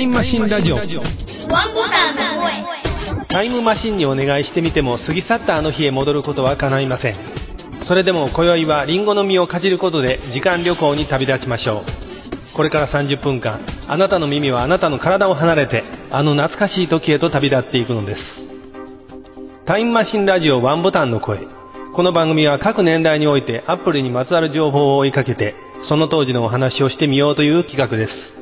イムマシンラジオ。ワンボタンの声。タイムマシンにお願いしてみても過ぎ去ったあの日へ戻ることは叶いません。それでも今宵はリンゴの実をかじることで時間旅行に旅立ちましょう。これから30分間あなたの耳はあなたの体を離れてあの懐かしい時へと旅立っていくのです。タイムマシンラジオワンボタンの声。この番組は各年代においてアップルにまつわる情報を追いかけてその当時のお話をしてみようという企画です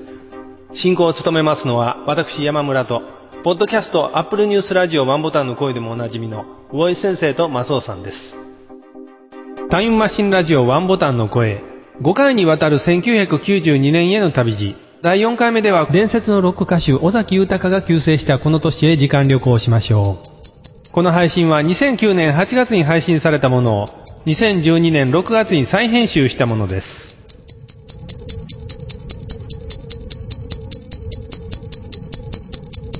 進行を務めますのは私山村とポッドキャストアップルニュースラジオワンボタンの声でもおなじみの魚井先生と松尾さんです。タイムマシンラジオワンボタンの声。5回にわたる1992年への旅路。第4回目では伝説のロック歌手尾崎豊が急成したこの年へ時間旅行しましょう。この配信は2009年8月に配信されたものを2012年6月に再編集したものです。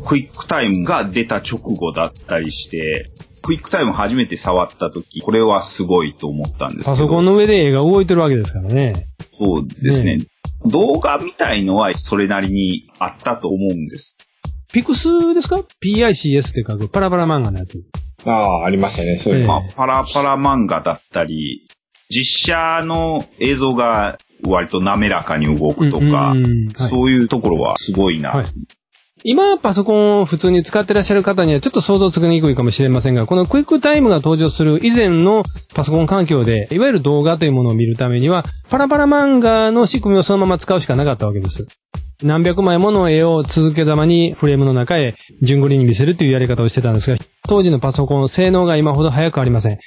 クイックタイムが出た直後だったりして、クイックタイム初めて触った時、これはすごいと思ったんですけど。パソコンの上で絵が動いてるわけですからね。そうですねね動画みたいのはそれなりにあったと思うんです。ピクスですか ?PICS って書くパラパラ漫画のやつ。ああ、ありましたね、そういうの。まあ、パラパラ漫画だったり、実写の映像が割と滑らかに動くとか、うんうんはいそういうところはすごいな。はい今、パソコンを普通に使ってらっしゃる方にはちょっと想像つきにくいかもしれませんが、このクイックタイムが登場する以前のパソコン環境で、いわゆる動画というものを見るためには、パラパラ漫画の仕組みをそのまま使うしかなかったわけです。何百枚もの絵を続けざまにフレームの中へ順繰りに見せるというやり方をしてたんですが、当時のパソコン、性能が今ほど速くありません。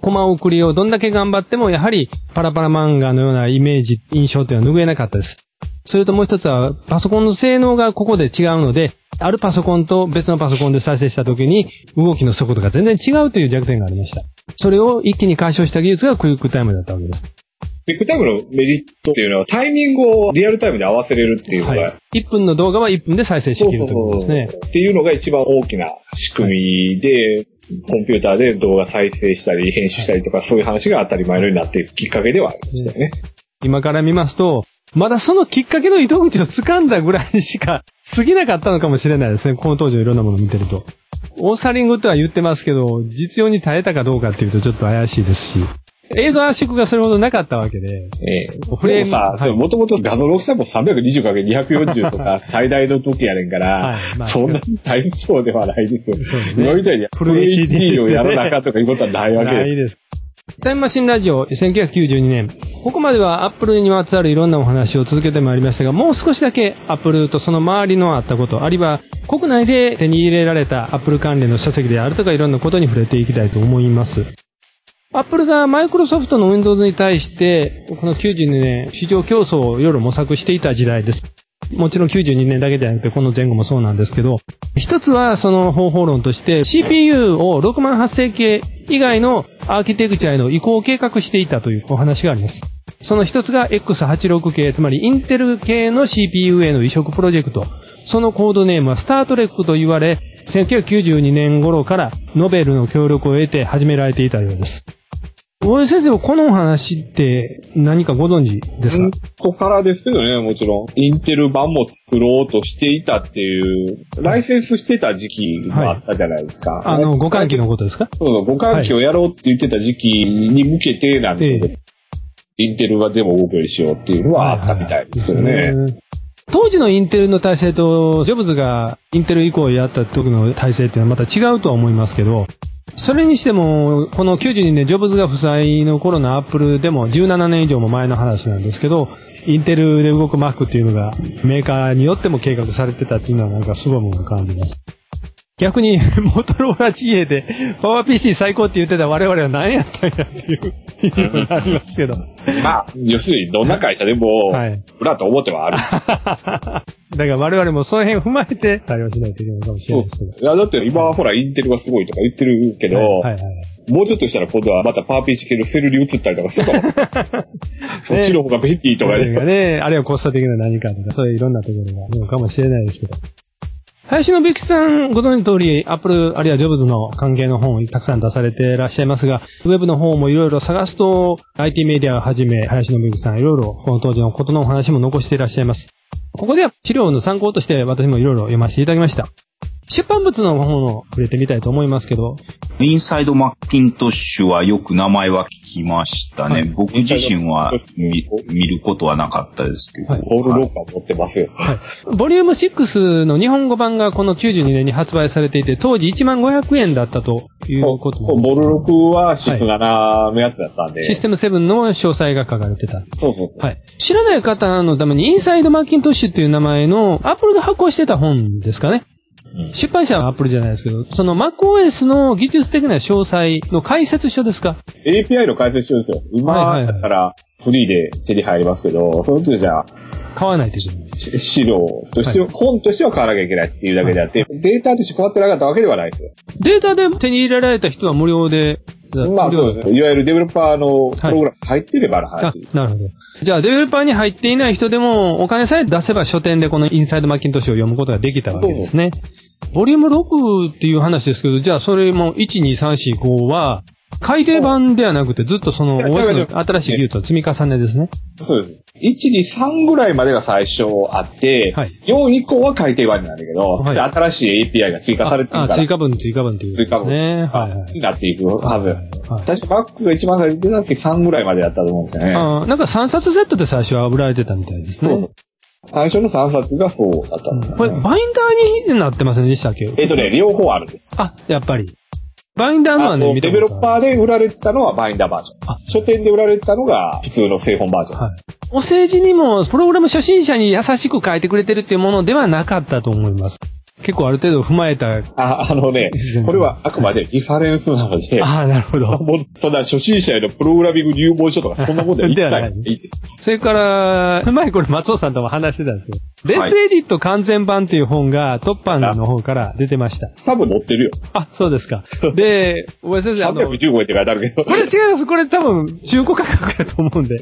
コマ送りをどんだけ頑張っても、やはりパラパラ漫画のようなイメージ、印象というのは拭えなかったです。それともう一つは、パソコンの性能がここで違うので、あるパソコンと別のパソコンで再生した時に、動きの速度が全然違うという弱点がありました。それを一気に解消した技術がクイックタイムだったわけです。ビッグタイムのメリットっていうのはタイミングをリアルタイムで合わせれるっていうのが、はい。1分の動画は1分で再生できるということですね。っていうのが一番大きな仕組みで、コンピューターで動画再生したり編集したりとか、そういう話が当たり前のようになっていくきっかけではありましたよね。今から見ますと、まだそのきっかけの糸口を掴んだぐらいしか過ぎなかったのかもしれないですね。この当時のいろんなものを見てると。オーサリングとは言ってますけど、実用に耐えたかどうかっていうとちょっと怪しいですし、映像圧縮がそれほどなかったわけで、ええフレームさ、はいもともと画像の大きさも 320×240 とか 最大の時やねんから、はいまあそんなに大層ではないですよ。今みたいにフル HD をやらなあかんとかいうことはないわけです。ないです。タイムマシンラジオ1992年。ここまではアップルにまつわるいろんなお話を続けてまいりましたが、もう少しだけアップルとその周りのあったこと、あるいは国内で手に入れられたアップル関連の書籍であるとかいろんなことに触れていきたいと思います。アップルがマイクロソフトの Windows に対して、この92年、市場競争をいろいろ模索していた時代です。もちろん92年だけではなくて、この前後もそうなんですけど、一つはその方法論として CPU を6万8000系以外のアーキテクチャへの移行を計画していたというお話があります。その一つが X86 系、つまりインテル系の CPU への移植プロジェクト。そのコードネームはスタートレックと言われ、1992年頃からノベルの協力を得て始められていたようです。大江先生はこのお話って何かご存知ですか、うんここからですけどね、もちろん。インテル版も作ろうとしていたっていう、ライセンスしてた時期もあったじゃないですか。あの、互換機のことですか？そうそう、互換機をやろうって言ってた時期に向けてなんですけど、えインテルがでも動くようにしようっていうのはあったみたいですよね。ね。当時のインテルの体制と、ジョブズがインテル以降やった時の体制っていうのはまた違うとは思いますけど、それにしても、この92年、ジョブズが不在の頃のアップルでも17年以上も前の話なんですけど、インテルで動く Mac っていうのがメーカーによっても計画されてたっていうのはなんかすごいものを感じます。逆に、モトローラ GA で、パワー PC 最高って言ってた我々は何やったんやっていう、いうのがありますけど。まあ、要するにどんな会社でも、はい。だ裏と表はある。から我々もその辺を踏まえて対応しないといけないかもしれないですけど。いや、だって今はほら、インテルがすごいとか言ってるけど、はいはいはい。もうちょっとしたら今度はまたパワー PC 系のセルに移ったりとかするかも。そっちの方が便利とかね。がね、あるいはコスト的な何かとか、そういういろんなところがあるのかもしれないですけど。林信之さん、ご存知の通り、アップルあるいはジョブズの関係の本をたくさん出されていらっしゃいますが、ウェブの方もいろいろ探すと、IT メディアをはじめ、林信之さんいろいろこの当時のことのお話も残していらっしゃいます。ここでは資料の参考として私もいろいろ読ませていただきました。出版物の方を触れてみたいと思いますけど、インサイドマッキントッシュはよく名前は聞きましたね。はい僕自身は見見ることはなかったですけど。はいオールロッカー持ってますよ。はい。ボリューム6の日本語版がこの92年に発売されていて、当時1万500円だったということですボルロクはシス7のやつだったんで。システム7の詳細が書かれてた。そうそうそう。はい。知らない方のために、インサイドマッキントッシュっていう名前の、アップルが発行してた本ですかね。うん出版社はアップルじゃないですけど、その MacOS の技術的な詳細の解説書ですか？API の解説書ですよ。今だったらフリーで手に入りますけど、その時じゃ買わないといけない。し資料としては、は本としては買わなきゃいけないっていうだけであって、データとして変わってなかったわけではないですよ。データで手に入れられた人は無料で。まあそうですね。いわゆるデベロッパーのプログラム入ってればのあ話。、なるほど。じゃあ、デベロッパーに入っていない人でも、お金さえ出せば書店でこのインサイドマッキントッシュを読むことができたわけですね。ボリューム6っていう話ですけど、じゃあそれも1、2、3、4、5は、改訂版ではなくてずっとその新しい技術の積み重ねですね。そうです。1、2、3ぐらいまでが最初あって、はい4以降は改訂版になるんだけど、はい新しい API が追加されてるあ、から、追加分、追加分ということ追加分。はいはいに。なっていくはず。はいはい確か Mac が一番最初に出た時3ぐらいまでだったと思うんですよね。あなんか3冊セットで最初は売られてたみたいですね。最初の3冊がそうだったんですよねこれ、バインダーになってませんでしたっけ？えっとね、両方あるんです。あ、やっぱり。バインダーのはね、デベロッパーで売られてたのはバインダーバージョン。あ書店で売られてたのが普通の製本バージョン。はい。お政治にも、プログラム初心者に優しく書いてくれてるっていうものではなかったと思います。結構ある程度踏まえた。あ、あのね、これはあくまでリファレンスなので、ああ、なるほど。もうそんな初心者へのプログラミング入門書とかそんなもんでは一切 なないいいです。それから、前これ松尾さんとも話してたんですけど、レはいスエディット完全版っていう本がトッパンの方から出てました。多分載ってるよ。あ、そうですか。で、小林先生、あの、こ315円って書いてあるけど。れ違います。これ多分中古価格だと思うんで。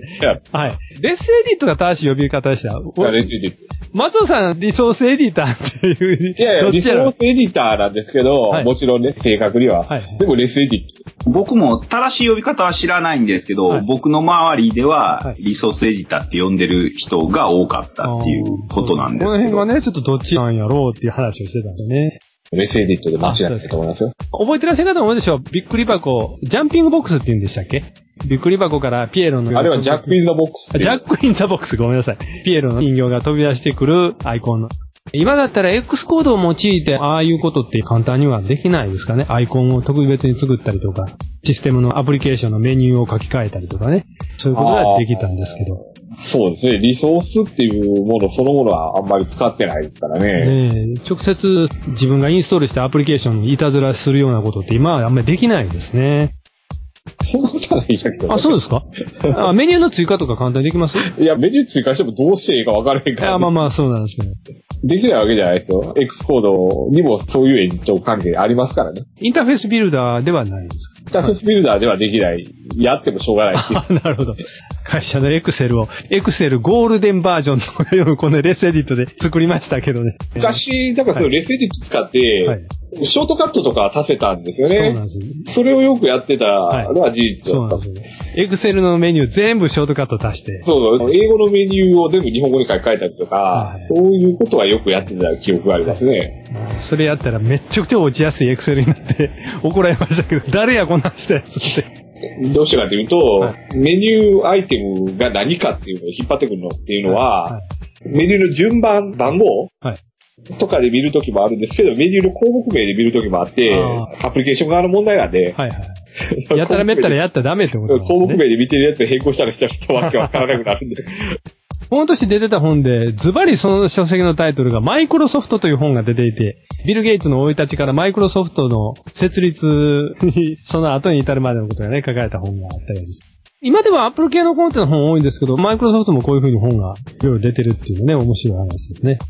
はい。レスエディットが正しい呼び方でした？レスエディット松尾さん、リソースエディターっていう。いやいや、リソどっちやろ？ースエディターなんですけど、はいもちろんね、正確には。はいでもレスエディットです。僕も正しい呼び方は知らないんですけど、はい僕の周りでははいリソースエディターって呼んでる人が多かったっていうことなんですけど。この辺はね、ちょっとどっちなんやろうっていう話をしてたんでね。 ResEdit で間違いないと思いますよ。覚えてらっしゃる方も多いでしょう。びっくり箱、 jumping box って言うんでしたっけ？びっくり箱からピエロの。あれは Jack in the box っていう Jack in the box、ごめんなさい。ピエロの 人形が飛び出してくるアイコンの。今だったら X コードを用いて、ああいうことって簡単にはできないですかね。アイコンを特別に作ったりとか、システムのアプリケーションのメニューを書き換えたりとかね。そういうことができたんですけど。そうですね。リソースっていうものそのものはあんまり使ってないですからね。ねえ直接自分がインストールしたアプリケーションにいたずらするようなことって今はあんまりできないですね。そんなことはないんだけど。あ、そうですか？あメニューの追加とか簡単にできます？いや、メニュー追加してもどうしていいか分からへんから、あまあまあそうなんですけど。できないわけじゃないですよ。X コードにもそういう延長関係ありますからね。インターフェースビルダーではないですか？インターフェースビルダーではできない。やってもしょうがない。あ なるほど。会社のエクセルを、エクセルゴールデンバージョンのこのレスエディットで作りましたけどね。昔、だからそのレスエディット使って、はい。ショートカットとか足せたんですよね。そうなんです。それをよくやってたのは事実そうだった。なんですよ。エクセルのメニュー全部ショートカット足して。そうそう。英語のメニューを全部日本語に書き換えたりとか、はいそういうことはよくやってた記憶がありますね。それやったらめっちゃくちゃ落ちやすいエクセルになって怒られましたけど、誰やこんなんしたやつって。どうしてかというと、はメニューアイテムが何かっていうのを引っ張ってくるのっていうのは、はメニューの順番、番号はいとかで見るときもあるんですけど、メニューの項目名で見るときもあって、あアプリケーション側の問題なんで、はいはい。やたらめったらやったらダメってことね。項目名で見てるやつで変更したらしたらちょっとわけわからなくなるんで。この年出てた本で、ズバリその書籍のタイトルがマイクロソフトという本が出ていて、ビル・ゲイツの生い立ちからマイクロソフトの設立に、その後に至るまでのことがね、書かれた本があったようです。今ではアップル系のコンテの本多いんですけど、マイクロソフトもこういう風に本がいろいろ出てるっていうね、面白い話ですね。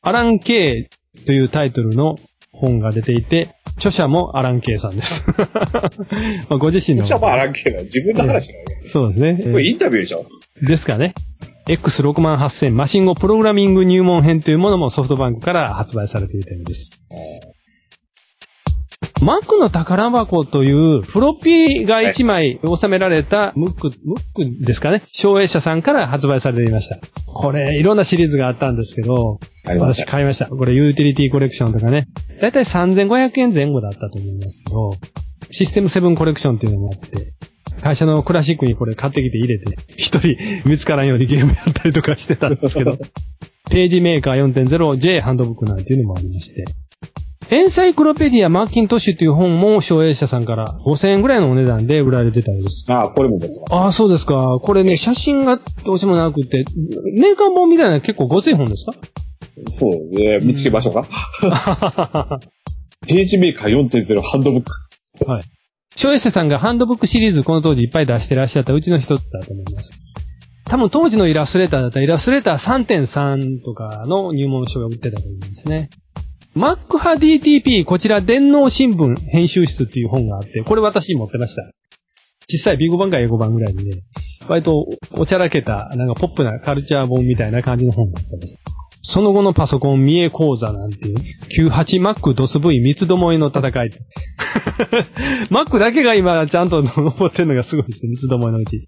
アラン・ケイというタイトルの本が出ていて、著者もアラン・ケイさんです。まあご自身の。じゃあまああらんけど、自分の話なんで。そうですね。これインタビューでしょですかね。X68000 マシン語プログラミング入門編というものもソフトバンクから発売されていたようです。Mac の宝箱というフロッピーが1枚収められたムック、ムックですかね？省営者さんから発売されていました。これ、いろんなシリーズがあったんですけど、私。買いました。これユーティリティコレクションとかね。だいたい3500円前後だったと思いますけど、システム7コレクションっていうのがあって、会社のクラシックにこれ買ってきて入れて、一人見つからんようにゲームやったりとかしてたんですけど、ページメーカー 4.0J ハンドブックなんていうのもありまして、エンサイクロペディアマッキントッシュという本も省営者さんから5000円ぐらいのお値段で売られてたようです。ああ、これも持ってます。ああ、そうですか。これね、写真がどうしてもなくて、メーカー本みたいな結構ごつい本ですか？そうね、見つけましょうか。ページメーカー4.0ハンドブック。はい。省営者さんがハンドブックシリーズこの当時いっぱい出してらっしゃったうちの一つだと思います。多分当時のイラストレーターだったらイラストレーター3.3とかの入門書が売ってたと思うんですね。マック派 DTP、こちら電脳新聞編集室っていう本があって、これ私持ってました。小さいビンゴ版か英語版ぐらいにね、割とおちゃらけた、なんかポップなカルチャー本みたいな感じの本だったんです。その後のパソコン見え講座なんていう、98Mac DOSV 三つどもえの戦い。Mac だけが今ちゃんと残ってるのがすごいですね、三つどもえのうち。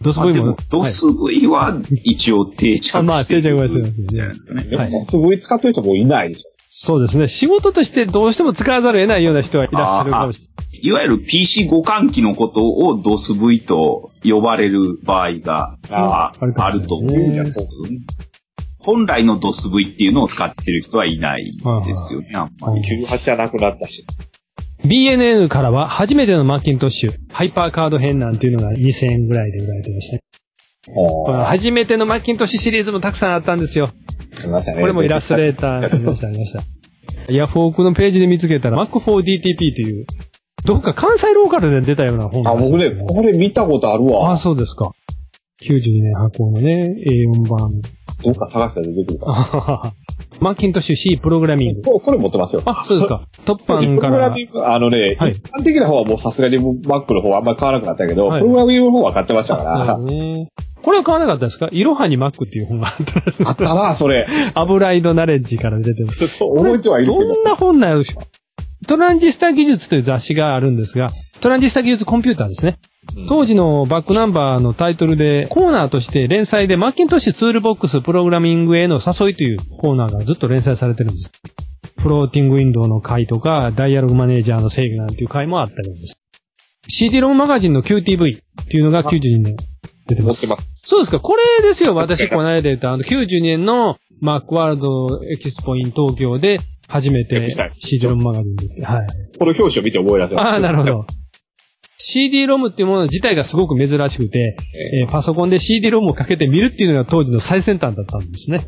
まあ DOSV もでも、。ドス V は一応定着してあまあ定着はしてますよねじゃないですかね。ではいも、すごい使ってる人もういないでしょ。そうですね。仕事としてどうしても使わざるを得ないような人はいらっしゃるかもしれない。いわゆる PC 互換機のことを DOSV と呼ばれる場合があると思うんですけどね。本来の DOSV っていうのを使ってる人はいないですよね、あんまり。98じゃなくなったし。BNN からは初めてのマッキントッシュ、ハイパーカード編なんていうのが2000円ぐらいで売られてましたね。初めてのマッキントッシュシリーズもたくさんあったんですよ。ありましたね。これもイラストレーターありました、ありました。ヤフオクのページで見つけたら Mac4DTP という、どっか関西ローカルで出たような本あ、僕ね、ね。これ見たことあるわ。あ、そうですか。92年発行のね、A4 版。どっか探したら出てくるか マッキントッシュ C プログラミング。ここれ持ってますよ。あ、そうですか。トッパンからプログラ。ミング、あのね、はい一般的な方はもうさすがに Mac の方はあんまり買わなくなったけど、はいプログラミングの方は買ってましたから、ね。これは買わなかったですか？いろはにマックっていう本があったらしいあったな、それ。アブライドナレッジから出てます。覚えてはいるけど。どんな本なんでしょう？トランジスタ技術という雑誌があるんですが、トランジスタ技術コンピューターですね。当時のバックナンバーのタイトルで、コーナーとして連載でマッキントッシュツールボックスプログラミングへの誘いというコーナーがずっと連載されてるんです。フローティングウィンドウの回とか、ダイアログマネージャーの制御なんていう回もあったようです。CD ロムマガジンの QTV っていうのが92年出てます。持ってます。そうですか。これですよ。私、この間言った、あの、92年の Macworld Expo in 東京で初めて CD ロムマガジンで出て。はい。この表紙を見て思い出せます。ああ、なるほ。ど。CD ロムっていうもの自体がすごく珍しくて、えーパソコンで CD ロムをかけて見るっていうのが当時の最先端だったんですね。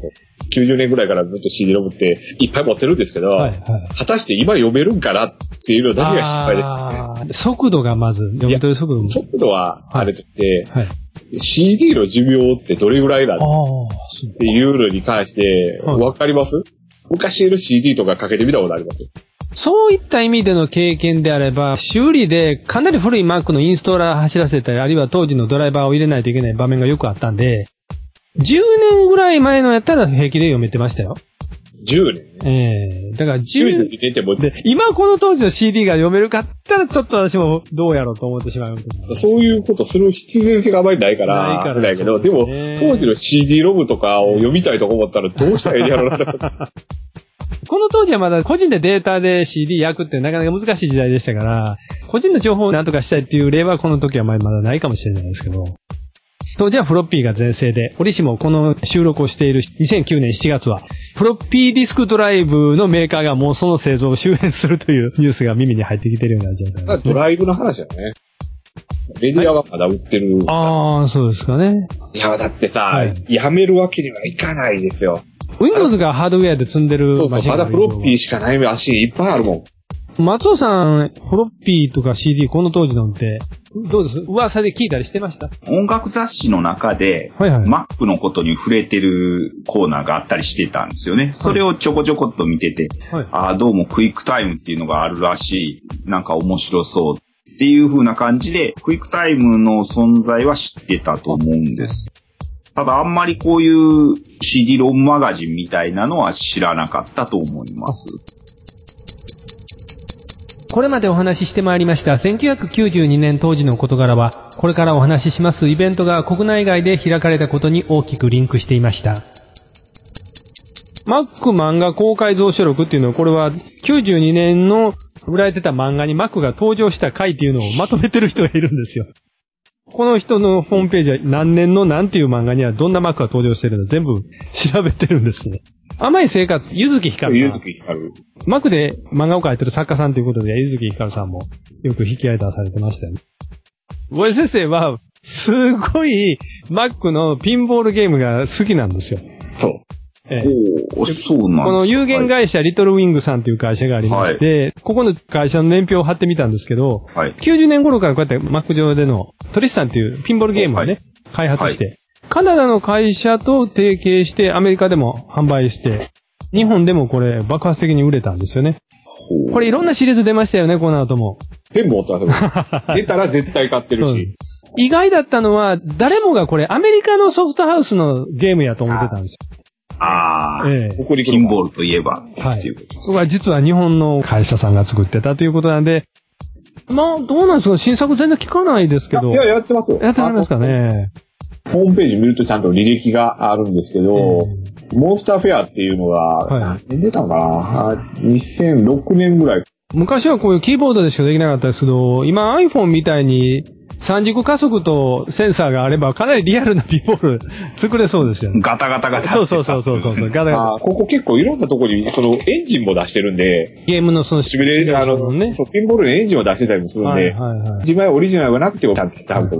90年ぐらいからずっと CD ロムっていっぱい持ってるんですけど、はい、はい。果たして今読めるんかなっていうのだけが心配です。あー速度がまず、読み取り速度も。速度はあれとして、はい。CD の寿命ってどれぐらいなのっていうのに関して、はいわかります？昔の CD とかかけてみたことあります？そういった意味での経験であれば、修理でかなり古い Mac のインストーラー走らせたり、あるいは当時のドライバーを入れないといけない場面がよくあったんで、10年ぐらい前のやったら平気で読めてましたよ。?10 年。ええだから10 10年出ても、で、今この当時の CD が読めるかったらちょっと私もどうやろうと思ってしまう。そういうことする必然性があまりないから、ないからだけど、でも、ですね当時の CD ロムとかを読みたいと思ったらどうしたらいいんやろうなと。この当時はまだ個人でデータで CD 焼くってなかなか難しい時代でしたから、個人の情報を何とかしたいっていう例はこの時はまだないかもしれないですけど、当時はフロッピーが全盛で、折しもこの収録をしている2009年7月は、フロッピーディスクドライブのメーカーがもうその製造を終焉するというニュースが耳に入ってきてるような状態です、ね。ドライブの話だね。メディアはまだ売ってる。ああ、そうですかね。いや、だってさ、はいやめるわけにはいかないですよ。Windows がハードウェアで積んでるそうそう、まだフロッピーしかない足いっぱいあるもん。松尾さん、フロッピーとか CD この当時のって、どうです？噂で聞いたりしてました？音楽雑誌の中で、はいはい。Mac のことに触れてるコーナーがあったりしてたんですよね。それをちょこちょこっと見てて、はい。ああ、どうもクイックタイムっていうのがあるらしい。なんか面白そうっていう風な感じで、クイックタイムの存在は知ってたと思うんです。ただあんまりこういう CD ロムマガジンみたいなのは知らなかったと思います。これまでお話ししてまいりました1992年当時の事柄は、これからお話ししますイベントが国内外で開かれたことに大きくリンクしていました。マック漫画公開増書録っていうのは、これは92年の売られてた漫画にマックが登場した回っていうのをまとめてる人がいるんですよ。この人のホームページは何年の何ていう漫画にはどんなマックが登場してるの全部調べてるんですね。甘い生活、ゆずきひかるさん。ゆずき光る。マックで漫画を描いてる作家さんということで、ゆずきひかるさんもよく引き合い出されてましたよね。ボイ先生は、すごい、マックのピンボールゲームが好きなんですよ。そう。ええほう、そうこの有限会社、リトルウィングさんという会社がありまして、ここの会社の年表を貼ってみたんですけど、はい。90年頃からこうやってマック上でのトリスタンというピンボールゲームをね、開発して、カナダの会社と提携してアメリカでも販売して、日本でもこれ爆発的に売れたんですよね。これいろんなシリーズ出ましたよね、この後も。全部持ってますよ。出たら絶対買ってるし。意外だったのは、誰もがこれアメリカのソフトハウスのゲームやと思ってたんですああ、よ。ええ北陸ピンボールといえば、はいそこは実は日本の会社さんが作ってたということなんで、まあ、どうなんですか新作全然聞かないですけど。いや、やってますよ。やってますかね。ホームページ見るとちゃんと履歴があるんですけど、モンスターフェアっていうのが、はい何年出たのかな？あ ?2006 年ぐらい。昔はこういうキーボードでしかできなかったですけど、今 iPhone みたいに三軸加速とセンサーがあればかなりリアルなピンボール作れそうですよね。ガタガタガタそうそうそうそうそうそう。ガタガあここ結構いろんなところに、そのエンジンも出してるんで、タゲームのそのシミュレーション、あの、ね。そう、ピンボールのエンジンを出してたりもするんで、はいはいはい。自前オリジナルがなくてもちゃんとやってはる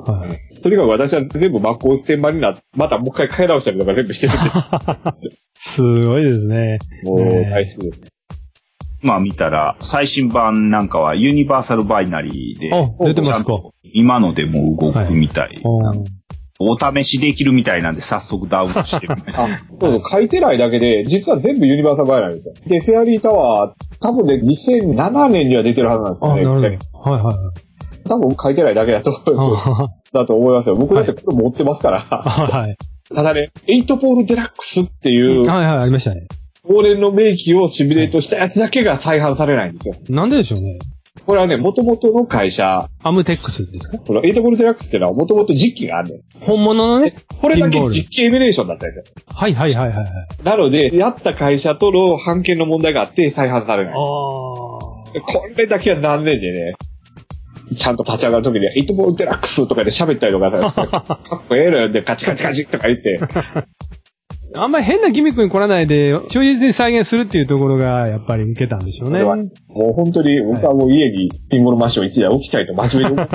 とにかく私は全部 MacOS 10版になって、またもう一回買い直したりとか全部してるんすごいですね。で、もうね大好きです。まあ見たら、最新版なんかはユニバーサルバイナリーで、あ、出てますか。今のでも動くみたい。うんお試しできるみたいなんで早速ダウンロードしてみました。あ、そうそう、書いてないだけで、実は全部ユニバーサルバイなんですよ。で、フェアリータワー、多分ね、2007年には出てるはずなんですよね。るほど。はいはいはい。多分書いてないだけだと思いますよ。だと思いますよ。僕だってこれ持ってますから。はい。ただね、8ポールデラックスっていう、はいはい、ありましたね。往年の名機をシミュレートしたやつだけが再販されないんですよ。なんででしょうね。これはね、元々の会社、アムテックスですか？その8ポールデラックスっていうのは元々実機があるねん。本物のね。これだけ実機エミュレーションだったんですよ。はいはいはいはいはい。なので、やった会社との判権の問題があって再販されない。あこれだけは残念でね、ちゃんと立ち上がるときに、エイトボールデラックスとかで喋ったりとかさ、かっこええのよでカチカチカチとか言って、あ。あんまり変なギミックに来らないで、忠実に再現するっていうところが、やっぱり受けたんでしょうね。もう本当に僕はもう家にピンボールマッション1台置きたいと真面目に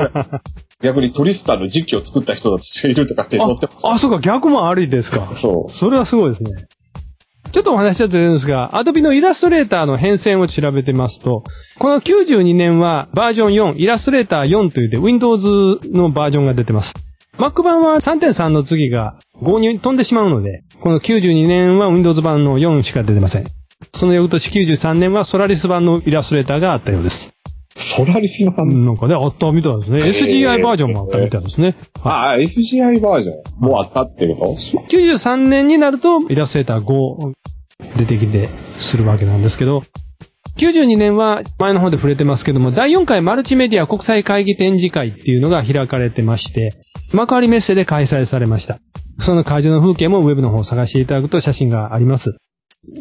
逆にトリスターの実機を作った人たちがいるとかって載ってまあ、あ、そうか、逆もありですか。す。そう。それはすごいですね。ちょっとお話はずれるんですが、アドビのイラストレーターの変遷を調べてますと、この92年はバージョン4、イラストレーター4というで Windows のバージョンが出てます。Mac 版は3.3の次が5に飛んでしまうので、この92年は Windows 版の4しか出てません。その翌年93年はソラリス版のイラストレーターがあったようです。ソラリスのうんなんかね、あったみたいですね。SGI バージョンもあったみたいですね。はいああ、SGI バージョンもうあったってこと？93年になると、イラストレーター5出てきてするわけなんですけど、92年は前の方で触れてますけども、第4回マルチメディア国際会議展示会っていうのが開かれてまして、幕張メッセで開催されました。その会場の風景もウェブの方を探していただくと写真があります。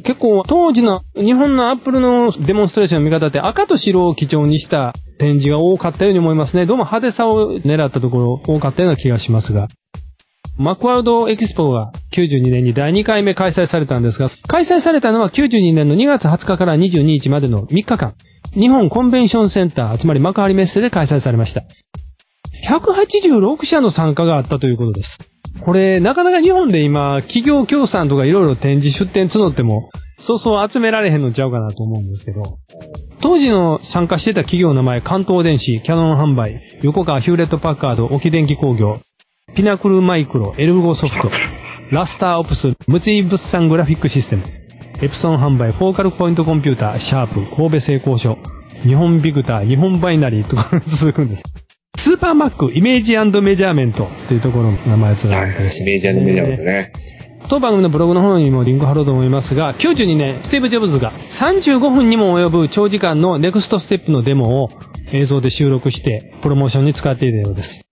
結構当時の日本のアップルのデモンストレーションの見方って赤と白を基調にした展示が多かったように思いますね。どうも派手さを狙ったところ多かったような気がしますが。マクワードエキスポが92年に第2回目開催されたんですが、開催されたのは92年の2月20日から22日までの3日間、日本コンベンションセンター、つまり幕張メッセで開催されました。186社の参加があったということです。これ、なかなか日本で今、企業協賛とかいろいろ展示出展募っても、そうそう集められへんのちゃうかなと思うんですけど、当時の参加してた企業の名前、関東電子、キャノン販売、横川ヒューレットパッカード、沖電機工業、ピナクルマイクロ、エルゴソフト、ラスターオプス、無井物産グラフィックシステム、エプソン販売、フォーカルポイントコンピューター、シャープ、神戸製鋼所、日本ビクター、日本バイナリーとか 続くんです。すスーパーマック Image Measurement というところの名前をつられてましたメージメジャーだね。当番組のブログの方にもリンク貼ろうと思いますが、92年、スティーブ・ジョブズが35分にも及ぶ長時間のネクストステップのデモを映像で収録して、プロモーションに使っていたようです。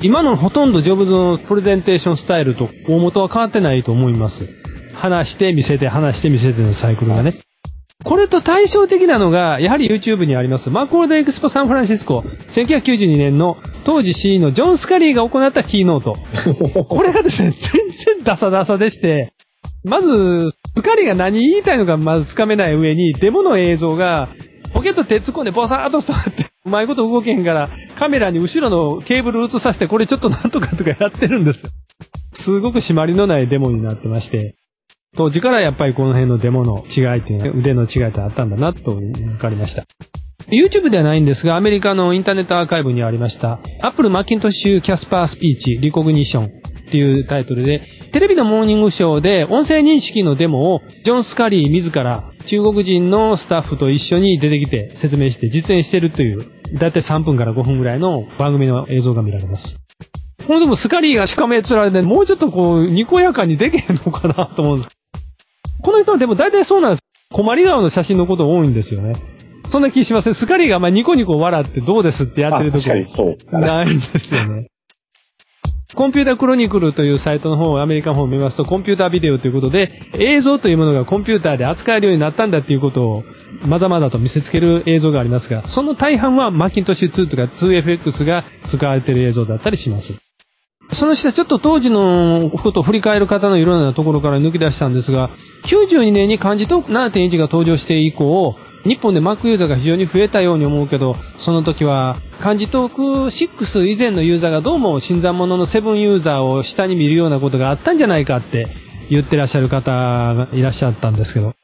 今のほとんどジョブズのプレゼンテーションスタイルと大元は変わってないと思います。話して見せて、話して見せてのサイクルがね。これと対照的なのが、やはり YouTube にあります、マクロードエクスポサンフランシスコ、1992年の当時 CE のジョン・スカリーが行ったキーノート。これがですね、全然ダサダサでして、まず、スカリーが何言いたいのかまずつかめない上に、デモの映像が、ポケット手突っ込んでボサーっと触って、うまいこと動けへんから、カメラに後ろのケーブル映させて、これちょっとなんとかとかやってるんですよ。すごく締まりのないデモになってまして、当時からやっぱりこの辺のデモの違いっていうのは、腕の違いってあったんだなと分かりました。YouTube ではないんですが、アメリカのインターネットアーカイブにありました、Apple Macintosh キャスパースピーチリコグニッションっていうタイトルで、テレビのモーニングショーで音声認識のデモをジョン・スカリー自ら中国人のスタッフと一緒に出てきて説明して実演してるという、だいたい3分から5分ぐらいの番組の映像が見られます。これでもスカリーがしかめつられて、もうちょっとこう、にこやかにできへんのかなと思うんです。この人はでも大体そうなんです。困り顔の写真のこと多いんですよね。そんな気しません。スカリーがまあニコニコ笑ってどうですってやってるとこ。ないんですよね。コンピュータクロニクルというサイトの方、アメリカの方を見ますと、コンピュータービデオということで、映像というものがコンピューターで扱えるようになったんだということを、まざまざと見せつける映像がありますが、その大半はマキントッシュ2とか 2FX が使われている映像だったりします。その下、ちょっと当時のことを振り返る方のいろんなところから抜き出したんですが、92年に漢字トーク7.1が登場して以降、日本で Mac ユーザーが非常に増えたように思うけど、その時は漢字トーク6以前のユーザーがどうも新参者の7ユーザーを下に見るようなことがあったんじゃないかって言ってらっしゃる方がいらっしゃったんですけど、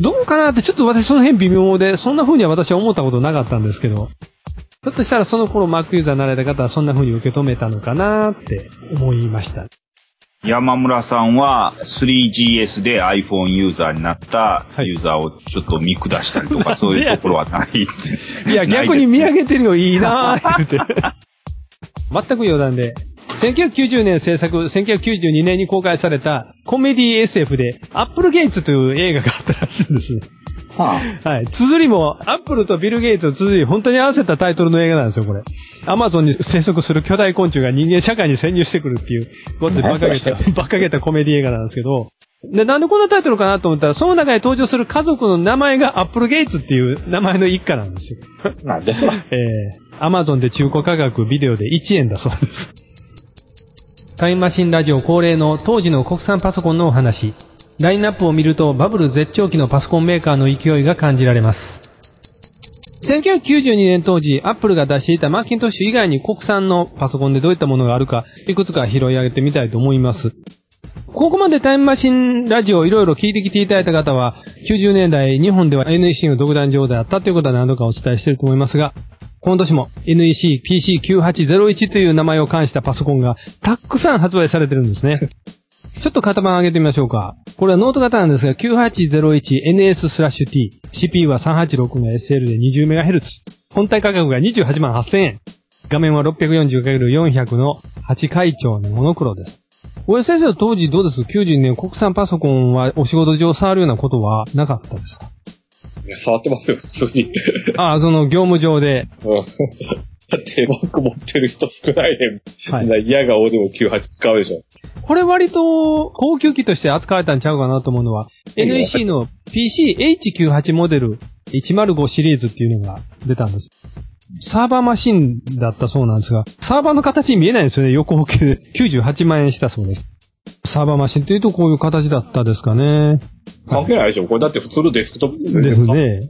どうかなってちょっと私その辺微妙で、そんな風には私は思ったことなかったんですけど、ひょっとしたらその頃 Mac ユーザーになられた方はそんな風に受け止めたのかなって思いました。山村さんは 3GS で iPhone ユーザーになったはいユーザーをちょっと見下したりとか、そういうところはないですかいや、逆に見上げげてるよ、いいなぁ、言うて。全く余談で。1990年制作、1992年に公開されたコメディ SF で、アップルゲイツという映画があったらしいんですね。ははい。綴りも、アップルとビル・ゲイツを綴り、本当に合わせたタイトルの映画なんですよ、これ。アマゾンに生息する巨大昆虫が人間社会に潜入してくるっていう、ごっつい馬鹿げた、馬鹿げたコメディ映画なんですけど、で、なんでこんなタイトルかなと思ったら、その中に登場する家族の名前がアップルゲイツっていう名前の一家なんですよ。あ。なんでそら。えー、アマゾンで中古価格ビデオで1円だそうです。タイムマシンラジオ恒例の当時の国産パソコンのお話。ラインナップを見るとバブル絶頂期のパソコンメーカーの勢いが感じられます。1992年当時、アップルが出していたマッキントッシュ以外に国産のパソコンでどういったものがあるか、いくつか拾い上げてみたいと思います。ここまでタイムマシンラジオをいろいろ聞いてきていただいた方は、90年代日本では NEC の独壇場であったということは何度かお伝えしていると思いますが、今年も NEC PC9801 という名前を冠したパソコンがたくさん発売されてるんですね。ちょっと型番上げてみましょうか。これはノート型なんですが、9801NS スラッシュ T。CPU は386の SL で 20MHz。本体価格が28万8000円。画面は 640×400 の8階調のモノクロです。大江先生は当時どうです ?92 年国産パソコンはお仕事上触るようなことはなかったですか？いや、触ってますよ、普通に。ああ、その業務上で。うんだって、マック持ってる人少ないねん。はい嫌がおでも98使うでしょ。これ割と高級機として扱われたんちゃうかなと思うのは、いいね NEC の PC-H98 モデル105シリーズっていうのが出たんです。サーバーマシンだったそうなんですが、サーバーの形に見えないんですよね。横向けで98万円したそうです。サーバーマシンというとこういう形だったですかね。関係ないでしょ。これだって普通のデスクトップです。ね。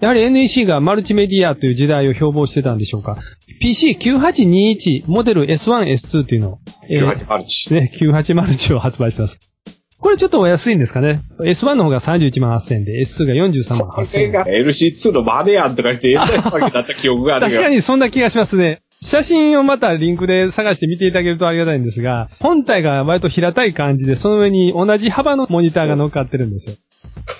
やはり NEC がマルチメディアという時代を標榜してたんでしょうか？PC9821 モデル S1、S2 というのを、えー98マルチ。ね、98マルチを発売してます。これちょっとお安いんですかね？S1 の方が31万8000円で、S2 が43万8000円。これが LC2 のマネやんとか言って、えらいわけだった記憶がある確かにそんな気がしますね。写真をまたリンクで探して見ていただけるとありがたいんですが、本体が割と平たい感じで、その上に同じ幅のモニターが乗っかってるんですよ。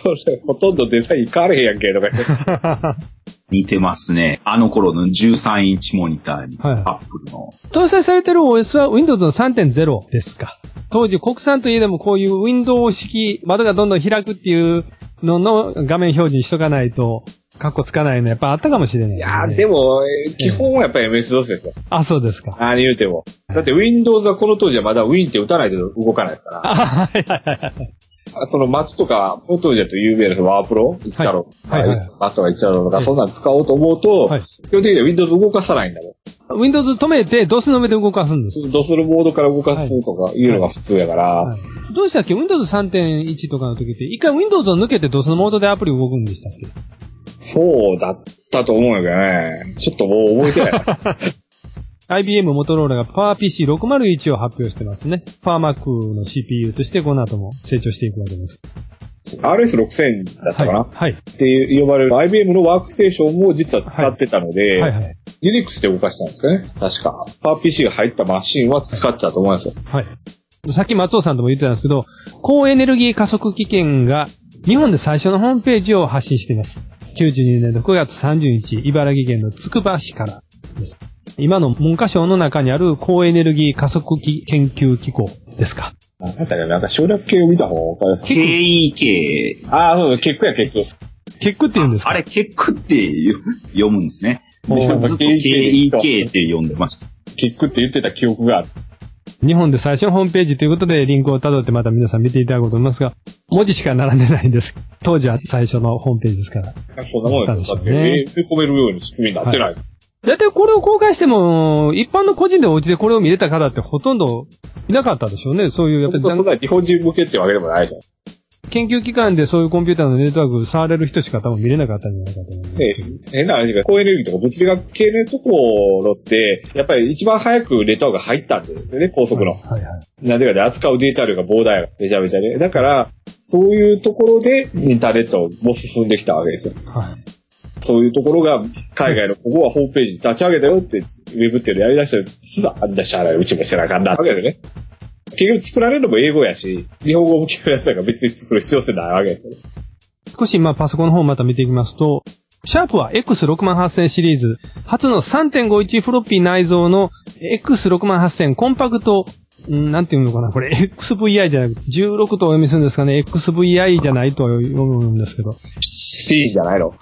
これ、ほとんどデザイン変われへんやんけ、とか言って。似てますね。あの頃の13インチモニターに、はいアップルの。搭載されてる OS は Windows の3.0ですか。当時国産といえどもこういう Windows 式、窓がどんどん開くっていうのの画面表示にしとかないと、カッコつかないのやっぱあったかもしれない、いやー、で。も、えー基本はやっぱり MS-DOS ですよ。あ、そうですか。何言うても。だって Windows はこの当時はまだ Win って打たないと動かないから。あ、はいはいはいはい。その松とか、この当時だと有名なワープロ、一太郎、はいはいはい松とか一太郎とか、はいそんなん使おうと思うと、はい基本的には Windows 動かさないんだもん。Windows 止めて DOS の上で動かすんです。ドスルモードから動かすとかいうのが普通やから、はいどうしたっけ ?Windows 3.1とかの時って、一回 Windows を抜けて DOS のモードでアプリ動くんでしたっけ？そうだったと思うんやけどね。ちょっともう覚えてない。IBM モトローラが PowerPC601 を発表してますね。PowerMac の CPU としてこの後も成長していくわけです。RS6000 だったかな、はい。はい。って呼ばれる IBM のワークステーションも実は使ってたので、はいはい。Unix で動かしたんですかね？確か。PowerPC が入ったマシンは使ってたと思いますよ。はい。さっき松尾さんとも言ってたんですけど、高エネルギー加速器券が日本で最初のホームページを発信しています。92年の9月30日、茨城県のつくば市からです。今の文科省の中にある高エネルギー加速器研究機構ですか？なんだったかななんか省略形を見た方がわかりやすい。KEK。ああ、そうそう、結構や結構。結句って言うんですか？あれ、ケックって読むんですね。KEK って読んでました。結構って言ってた記憶がある。日本で最初のホームページということでリンクを辿ってまた皆さん見ていただこうと思いますが、文字しか並んでないんです。当時は最初のホームページですから。そんなもんあったんでですよ。だって、しょうねえー込めるように仕組みになってない。だいたいこれを公開しても、一般の個人でお家でこれを見れた方ってほとんどいなかったでしょうね。そういう、やっぱりそんな日本人向けってわけでもないじゃん。研究機関でそういうコンピューターのネットワーク触れる人しか多分見れなかったんじゃないかと思います。で、変な話が、高エネルギーとか物理学系のところって、やっぱり一番早くネットワークが入ったんですよね、高速の。はいはい。なんでかで扱うデータ量が膨大やめちゃめちゃね。だから、そういうところでインターネットも進んできたわけですよ。はい。そういうところが、海外のここはホームページ立ち上げたよって、ウェブっていうのやり出したら、すだ、あんだしゃあない、うちもしてなあかんな、わけでね。結局作られるのも英語やし、日本語向けのやつだから別に作る必要性ないわけですよね。少しまあパソコンの方をまた見ていきますと、シャープは X68000 シリーズ、初の3.51フロッピー内蔵の X68000 コンパクト、んなんていうのかなこれ XVI じゃなくて、16とお読みするんですかね ?XVI じゃないと読むんですけど。シティじゃないの？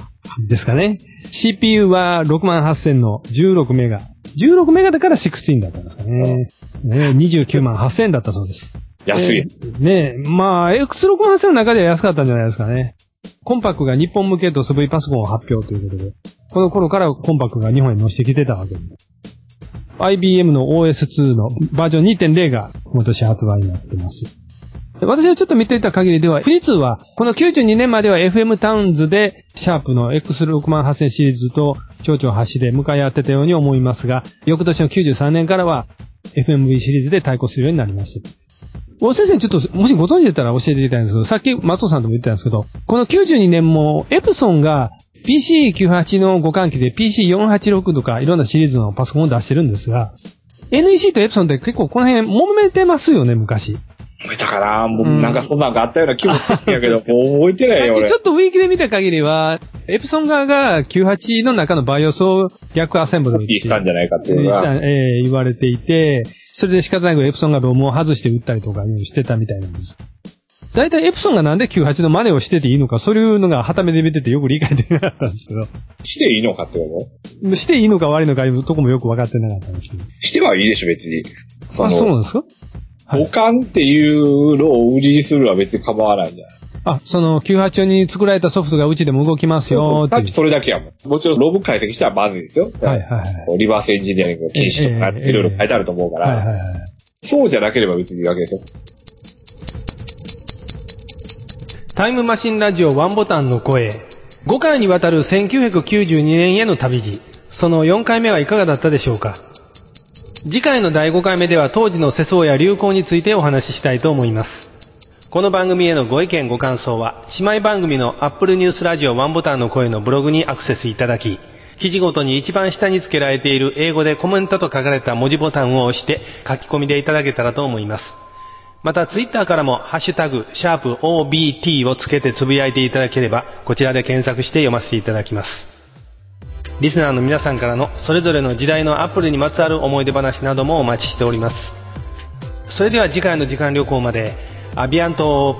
ですかね。CPU は68000の16メガ。16メガだから16だったんですかね。ね29万8000だったそうです。安い。えーねえ、まあ、X68000 の中では安かったんじゃないですかね。コンパクが日本向けと SV パソコンを発表ということで、この頃からコンパクが日本に乗せてきてたわけです。IBM の OS2 のバージョン2.0が今年発売になってます。私がちょっと見ていた限りでは、富士通は、この92年までは FM タウンズで、シャープの X68000 シリーズと、蝶々橋で向かい合ってたように思いますが、翌年の93年からは、FMV シリーズで対抗するようになります。大先生、ちょっと、もしご存知でたら教えていただきたいんですけど、さっき松尾さんとも言ってたんですけど、この92年も、エプソンが PC98 の互換機で PC486 とかいろんなシリーズのパソコンを出してるんですが、NEC とエプソンって結構この辺揉めてますよね、昔。覚えたかなもううんなんかそんなんがあったような気もするんやけど、もう覚えてないよ、俺ち。ょっとウィークで見た限りは、エプソン側が98の中のバイオスを逆アセンブルコピーしたんじゃないかっていうのが。えー言われていて、それで仕方なくエプソンがロムを外して打ったりとかしてたみたいなんです。大体エプソンがなんで98の真似をしてていいのか、そういうのが旗目で見ててよく理解できなかったんですけど、していいのかってこしていいのか悪いのかいうとこもよく分かってなかったんですけど。としてはいいでしょ、別に。そあ、そうなの、んですか？はいっていうのを売りにするのは別に構わないんじゃない？あ、その98に作られたソフトがうちでも動きますよーっていう。それだけやもん。もちろんログ解析したらまずいですよ。はいはいはい。リバースエンジニアリングの禁止とかええいろいろ書いてあると思うから、はいはいはい。そうじゃなければ別にいいわけでしょ。タイムマシンラジオワンボタンの声。5回にわたる1992年への旅路。その4回目はいかがだったでしょうか？次回の第5回目では当時の世相や流行についてお話ししたいと思います。この番組へのご意見ご感想は、姉妹番組の Apple News ラジオワンボタンの声のブログにアクセスいただき、記事ごとに一番下に付けられている英語でコメントと書かれた文字ボタンを押して書き込みでいただけたらと思います。また、ツイッターからも、ハッシュタグ、シャープ OBT をつけてつぶやいていただければ、こちらで検索して読ませていただきます。リスナーの皆さんからのそれぞれの時代のアップルにまつわる思い出話などもお待ちしております。それでは次回の時間旅行までアビアント